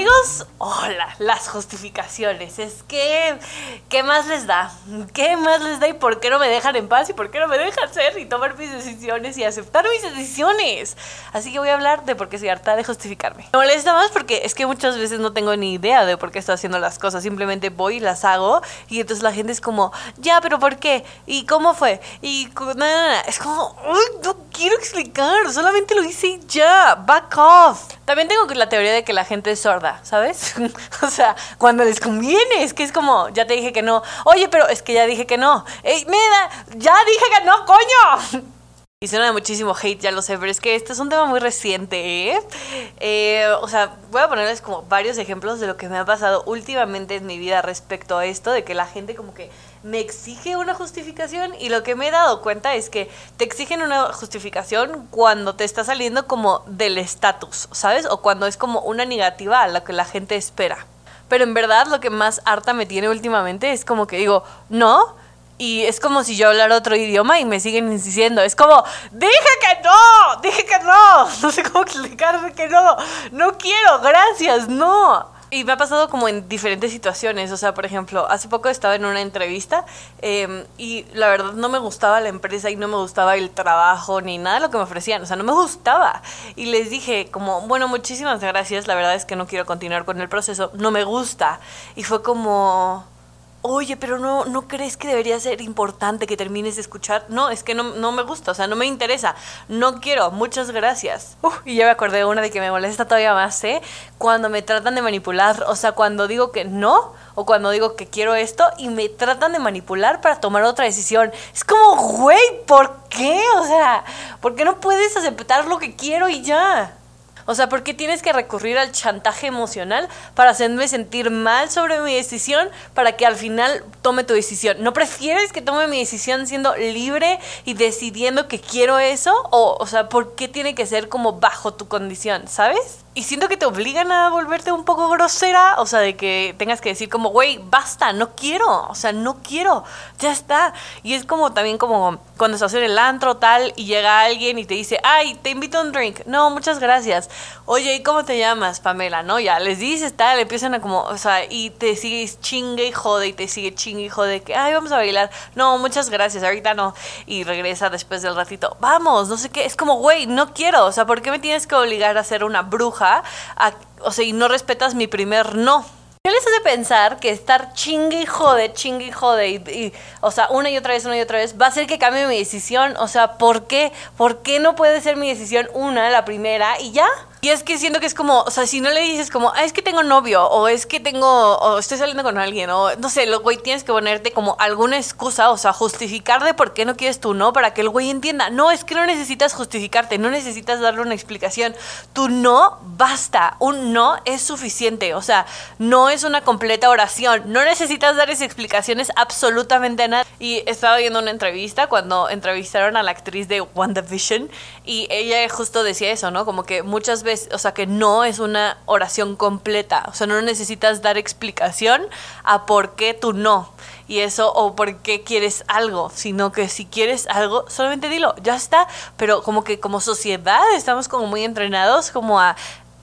Amigos, hola, las justificaciones. Es que, ¿qué más les da? ¿Qué más les da y por qué no me dejan en paz y por qué no me dejan ser y tomar mis decisiones y aceptar mis decisiones? Así que voy a hablar de por qué soy harta de justificarme. Me molesta más porque es que muchas veces no tengo ni idea de por qué estoy haciendo las cosas. Simplemente voy y las hago y entonces la gente es como, ya, pero ¿por qué? ¿Y cómo fue? Y nada, es como, no quiero explicar, solamente lo hice y ya, back off. También tengo la teoría de que la gente es sorda, ¿sabes? o sea, cuando les conviene, es que es como, ya te dije que no. Oye, pero es que ya dije que no. Ey, mira, ya dije que no, coño. Y suena de muchísimo hate, ya lo sé, pero es que este es un tema muy reciente, ¿eh? ¿eh? O sea, voy a ponerles como varios ejemplos de lo que me ha pasado últimamente en mi vida respecto a esto, de que la gente como que me exige una justificación y lo que me he dado cuenta es que te exigen una justificación cuando te está saliendo como del estatus, ¿sabes? O cuando es como una negativa a lo que la gente espera. Pero en verdad lo que más harta me tiene últimamente es como que digo, no, y es como si yo hablara otro idioma y me siguen insistiendo. Es como, dije que no, dije que no. No sé cómo explicar que no. No quiero, gracias, no. Y me ha pasado como en diferentes situaciones. O sea, por ejemplo, hace poco estaba en una entrevista em, y la verdad no me gustaba la empresa y no me gustaba el trabajo ni nada de lo que me ofrecían. O sea, no me gustaba. Y les dije como, bueno, muchísimas gracias. La verdad es que no quiero continuar con el proceso. No me gusta. Y fue como oye, pero no, ¿no crees que debería ser importante que termines de escuchar? No, es que no, no me gusta, o sea, no me interesa, no quiero, muchas gracias. y ya me acordé de una de que me molesta todavía más, ¿eh? Cuando me tratan de manipular, o sea, cuando digo que no, o cuando digo que quiero esto y me tratan de manipular para tomar otra decisión. Es como, güey, ¿por qué? O sea, ¿por qué no puedes aceptar lo que quiero y ya? O sea, ¿por qué tienes que recurrir al chantaje emocional para hacerme sentir mal sobre mi decisión para que al final tome tu decisión? ¿No prefieres que tome mi decisión siendo libre y decidiendo que quiero eso? O, o sea, ¿por qué tiene que ser como bajo tu condición? ¿Sabes? Y siento que te obligan a volverte un poco grosera, o sea, de que tengas que decir como, güey, basta, no quiero, o sea, no quiero, ya está. Y es como también como cuando estás en el antro tal y llega alguien y te dice, ay, te invito a un drink. No, muchas gracias. Oye, ¿y cómo te llamas, Pamela? No, ya les dices tal, empiezan a como, o sea, y te sigues chingue y jode y te sigue chingue y jode que, ay, vamos a bailar. No, muchas gracias, ahorita no. Y regresa después del ratito, vamos, no sé qué. Es como, güey, no quiero, o sea, ¿por qué me tienes que obligar a ser una bruja? O sea, y no respetas mi primer no. ¿Qué les hace pensar que estar chingue y jode, chingue y jode, y, o sea, una y otra vez, una y otra vez, va a hacer que cambie mi decisión? O sea, ¿por qué? ¿Por qué no puede ser mi decisión una, la primera, y ya? Y es que siento que es como, o sea, si no le dices como, ah, es que tengo novio, o es que tengo, o estoy saliendo con alguien, o no sé, lo güey tienes que ponerte como alguna excusa, o sea, justificar de por qué no quieres tú no, para que el güey entienda. No, es que no necesitas justificarte, no necesitas darle una explicación. Tu no basta, un no es suficiente, o sea, no es una completa oración, no necesitas darles explicaciones absolutamente a nada. Y estaba viendo una entrevista cuando entrevistaron a la actriz de WandaVision y ella justo decía eso, ¿no? Como que muchas veces o sea, que no es una oración completa, o sea, no necesitas dar explicación a por qué tú no. Y eso o por qué quieres algo, sino que si quieres algo, solamente dilo, ya está, pero como que como sociedad estamos como muy entrenados como a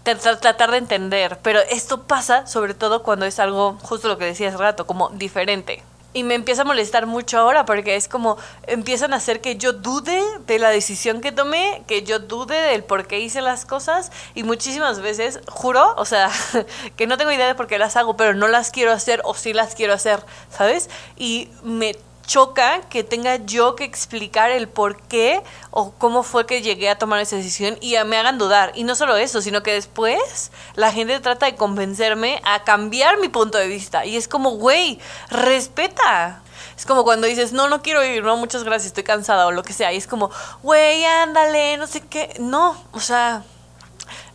tratar de entender, pero esto pasa sobre todo cuando es algo, justo lo que decías rato, como diferente. Y me empieza a molestar mucho ahora porque es como empiezan a hacer que yo dude de la decisión que tomé, que yo dude del por qué hice las cosas y muchísimas veces, juro, o sea, que no tengo idea de por qué las hago, pero no las quiero hacer o sí las quiero hacer, ¿sabes? Y me choca que tenga yo que explicar el por qué o cómo fue que llegué a tomar esa decisión y me hagan dudar. Y no solo eso, sino que después la gente trata de convencerme a cambiar mi punto de vista. Y es como, güey, respeta. Es como cuando dices, no, no quiero ir, no, muchas gracias, estoy cansada o lo que sea. Y es como, güey, ándale, no sé qué. No, o sea,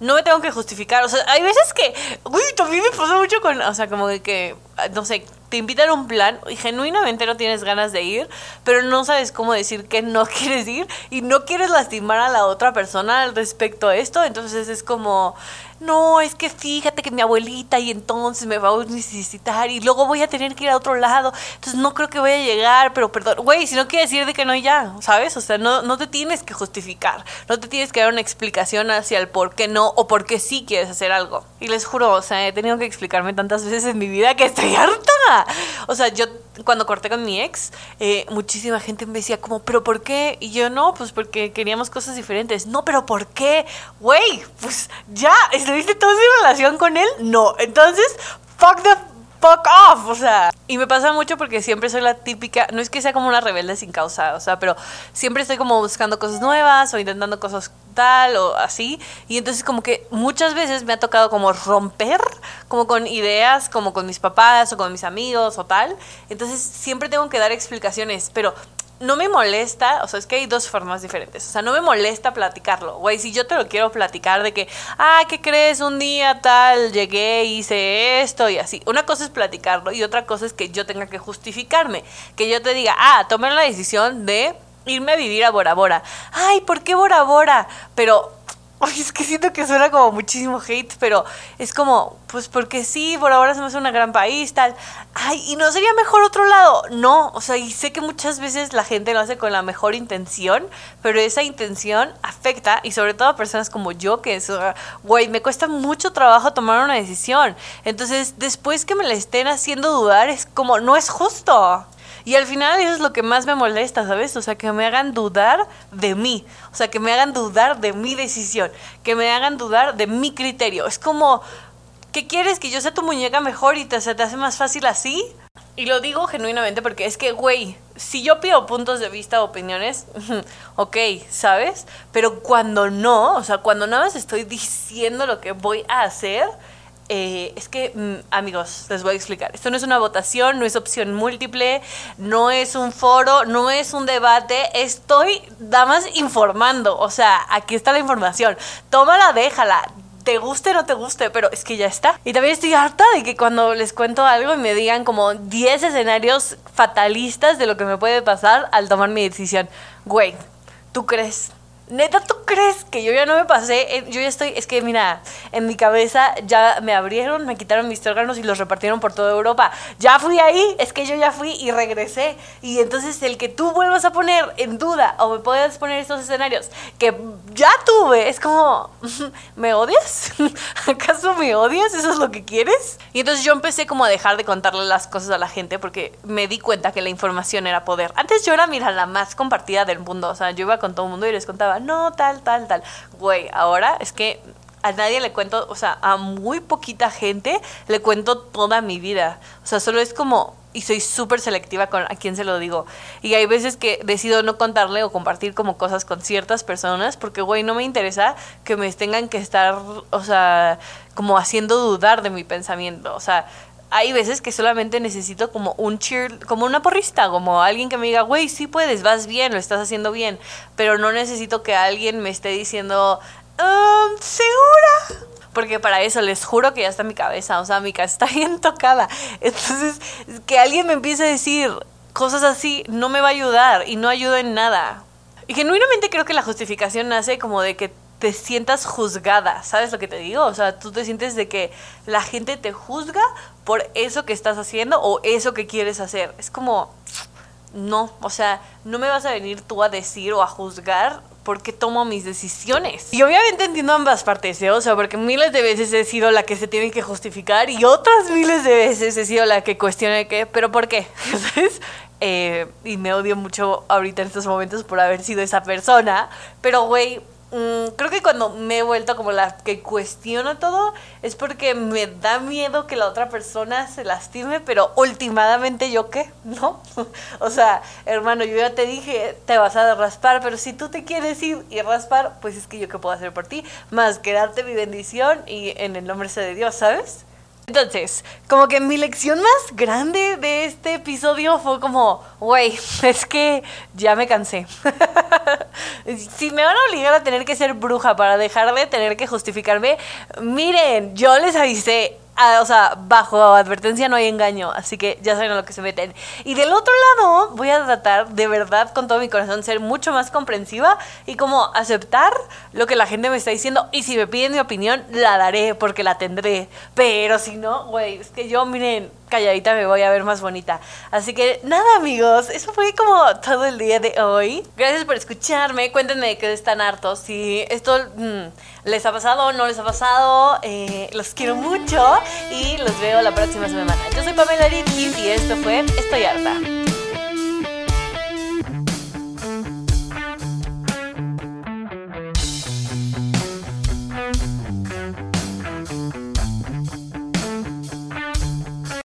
no me tengo que justificar. O sea, hay veces que, uy, también me pasa mucho con, o sea, como que no sé, te invitan a un plan y genuinamente no tienes ganas de ir, pero no sabes cómo decir que no quieres ir y no quieres lastimar a la otra persona respecto a esto, entonces es como, no, es que fíjate que mi abuelita y entonces me va a necesitar y luego voy a tener que ir a otro lado, entonces no creo que voy a llegar, pero perdón, güey, si no quiere decir de que no ya, ¿sabes? O sea, no, no te tienes que justificar, no te tienes que dar una explicación hacia el por qué no o por qué sí quieres hacer algo. Y les juro, o sea, he tenido que explicarme tantas veces en mi vida que estoy harta. O sea, yo cuando corté con mi ex, eh, muchísima gente me decía como, pero ¿por qué? Y yo no, pues porque queríamos cosas diferentes. No, pero ¿por qué? Güey, pues ya, ¿estuviste toda mi relación con él? No, entonces, fuck the fuck off, o sea. Y me pasa mucho porque siempre soy la típica, no es que sea como una rebelde sin causa, o sea, pero siempre estoy como buscando cosas nuevas o intentando cosas tal o así. Y entonces como que muchas veces me ha tocado como romper, como con ideas, como con mis papás o con mis amigos o tal. Entonces siempre tengo que dar explicaciones, pero no me molesta, o sea, es que hay dos formas diferentes. O sea, no me molesta platicarlo. Güey, si yo te lo quiero platicar de que, ah, ¿qué crees? Un día tal, llegué, hice esto y así. Una cosa es platicarlo y otra cosa es que yo tenga que justificarme. Que yo te diga, ah, tomé la decisión de irme a vivir a Bora Bora. Ay, ¿por qué Bora Bora? Pero Es que siento que suena como muchísimo hate, pero es como, pues porque sí, por ahora hace un gran país, tal. Ay, ¿y no sería mejor otro lado? No, o sea, y sé que muchas veces la gente lo hace con la mejor intención, pero esa intención afecta, y sobre todo a personas como yo, que es, güey, me cuesta mucho trabajo tomar una decisión. Entonces, después que me la estén haciendo dudar, es como, no es justo. Y al final eso es lo que más me molesta, ¿sabes? O sea, que me hagan dudar de mí. O sea, que me hagan dudar de mi decisión. Que me hagan dudar de mi criterio. Es como, ¿qué quieres? ¿Que yo sea tu muñeca mejor y te, se te hace más fácil así? Y lo digo genuinamente porque es que, güey, si yo pido puntos de vista opiniones, ok, ¿sabes? Pero cuando no, o sea, cuando nada más estoy diciendo lo que voy a hacer, eh, es que, mm, amigos, les voy a explicar. Esto no es una votación, no es opción múltiple, no es un foro, no es un debate. Estoy, damas, informando. O sea, aquí está la información. Tómala, déjala te guste o no te guste, pero es que ya está. Y también estoy harta de que cuando les cuento algo y me digan como 10 escenarios fatalistas de lo que me puede pasar al tomar mi decisión. Güey, ¿tú crees? Neta, ¿tú crees que yo ya no me pasé? Yo ya estoy, es que mira, en mi cabeza ya me abrieron, me quitaron mis órganos y los repartieron por toda Europa. Ya fui ahí, es que yo ya fui y regresé. Y entonces el que tú vuelvas a poner en duda o me puedas poner estos escenarios que ya tuve, es como, ¿me odias? ¿Acaso me odias? ¿Eso es lo que quieres? Y entonces yo empecé como a dejar de contarle las cosas a la gente porque me di cuenta que la información era poder. Antes yo era, mira, la más compartida del mundo. O sea, yo iba con todo el mundo y les contaba, no, tal, tal, tal. Güey, ahora es que a nadie le cuento, o sea, a muy poquita gente le cuento toda mi vida. O sea, solo es como, y soy súper selectiva con a quién se lo digo. Y hay veces que decido no contarle o compartir como cosas con ciertas personas porque, güey, no me interesa que me tengan que estar, o sea, como haciendo dudar de mi pensamiento. O sea, hay veces que solamente necesito como un cheer, como una porrista, como alguien que me diga, güey, sí puedes, vas bien, lo estás haciendo bien, pero no necesito que alguien me esté diciendo, um, ¿segura? Porque para eso les juro que ya está mi cabeza, o sea, mi cabeza está bien tocada. Entonces, que alguien me empiece a decir cosas así no me va a ayudar y no ayuda en nada. Y genuinamente creo que la justificación nace como de que te sientas juzgada, ¿sabes lo que te digo? O sea, tú te sientes de que la gente te juzga por eso que estás haciendo o eso que quieres hacer. Es como, no, o sea, no me vas a venir tú a decir o a juzgar por qué tomo mis decisiones. Y obviamente entiendo ambas partes, ¿eh? O sea, porque miles de veces he sido la que se tiene que justificar y otras miles de veces he sido la que cuestiona que, pero ¿por qué? Eh, y me odio mucho ahorita en estos momentos por haber sido esa persona. Pero, güey, Mm, creo que cuando me he vuelto como la que cuestiona todo es porque me da miedo que la otra persona se lastime, pero últimamente yo qué, ¿no? o sea, hermano, yo ya te dije, te vas a raspar, pero si tú te quieres ir y raspar, pues es que yo qué puedo hacer por ti, más que darte mi bendición y en el nombre de Dios, ¿sabes? Entonces, como que mi lección más grande de este episodio fue como, güey, es que ya me cansé. si me van a obligar a tener que ser bruja para dejar de tener que justificarme, miren, yo les avisé, o sea, bajo advertencia no hay engaño, así que ya saben a lo que se meten. Y del otro lado, voy a tratar de verdad con todo mi corazón ser mucho más comprensiva y como aceptar lo que la gente me está diciendo. Y si me piden mi opinión, la daré porque la tendré. Pero si no, güey, es que yo, miren, calladita me voy a ver más bonita. Así que nada, amigos, eso fue como todo el día de hoy. Gracias por escucharme. Cuéntenme de qué están hartos. Si esto mm, les ha pasado o no les ha pasado, eh, los quiero mucho y los veo la próxima semana. Yo soy Pamela Ritkis y esto fue Estoy harta.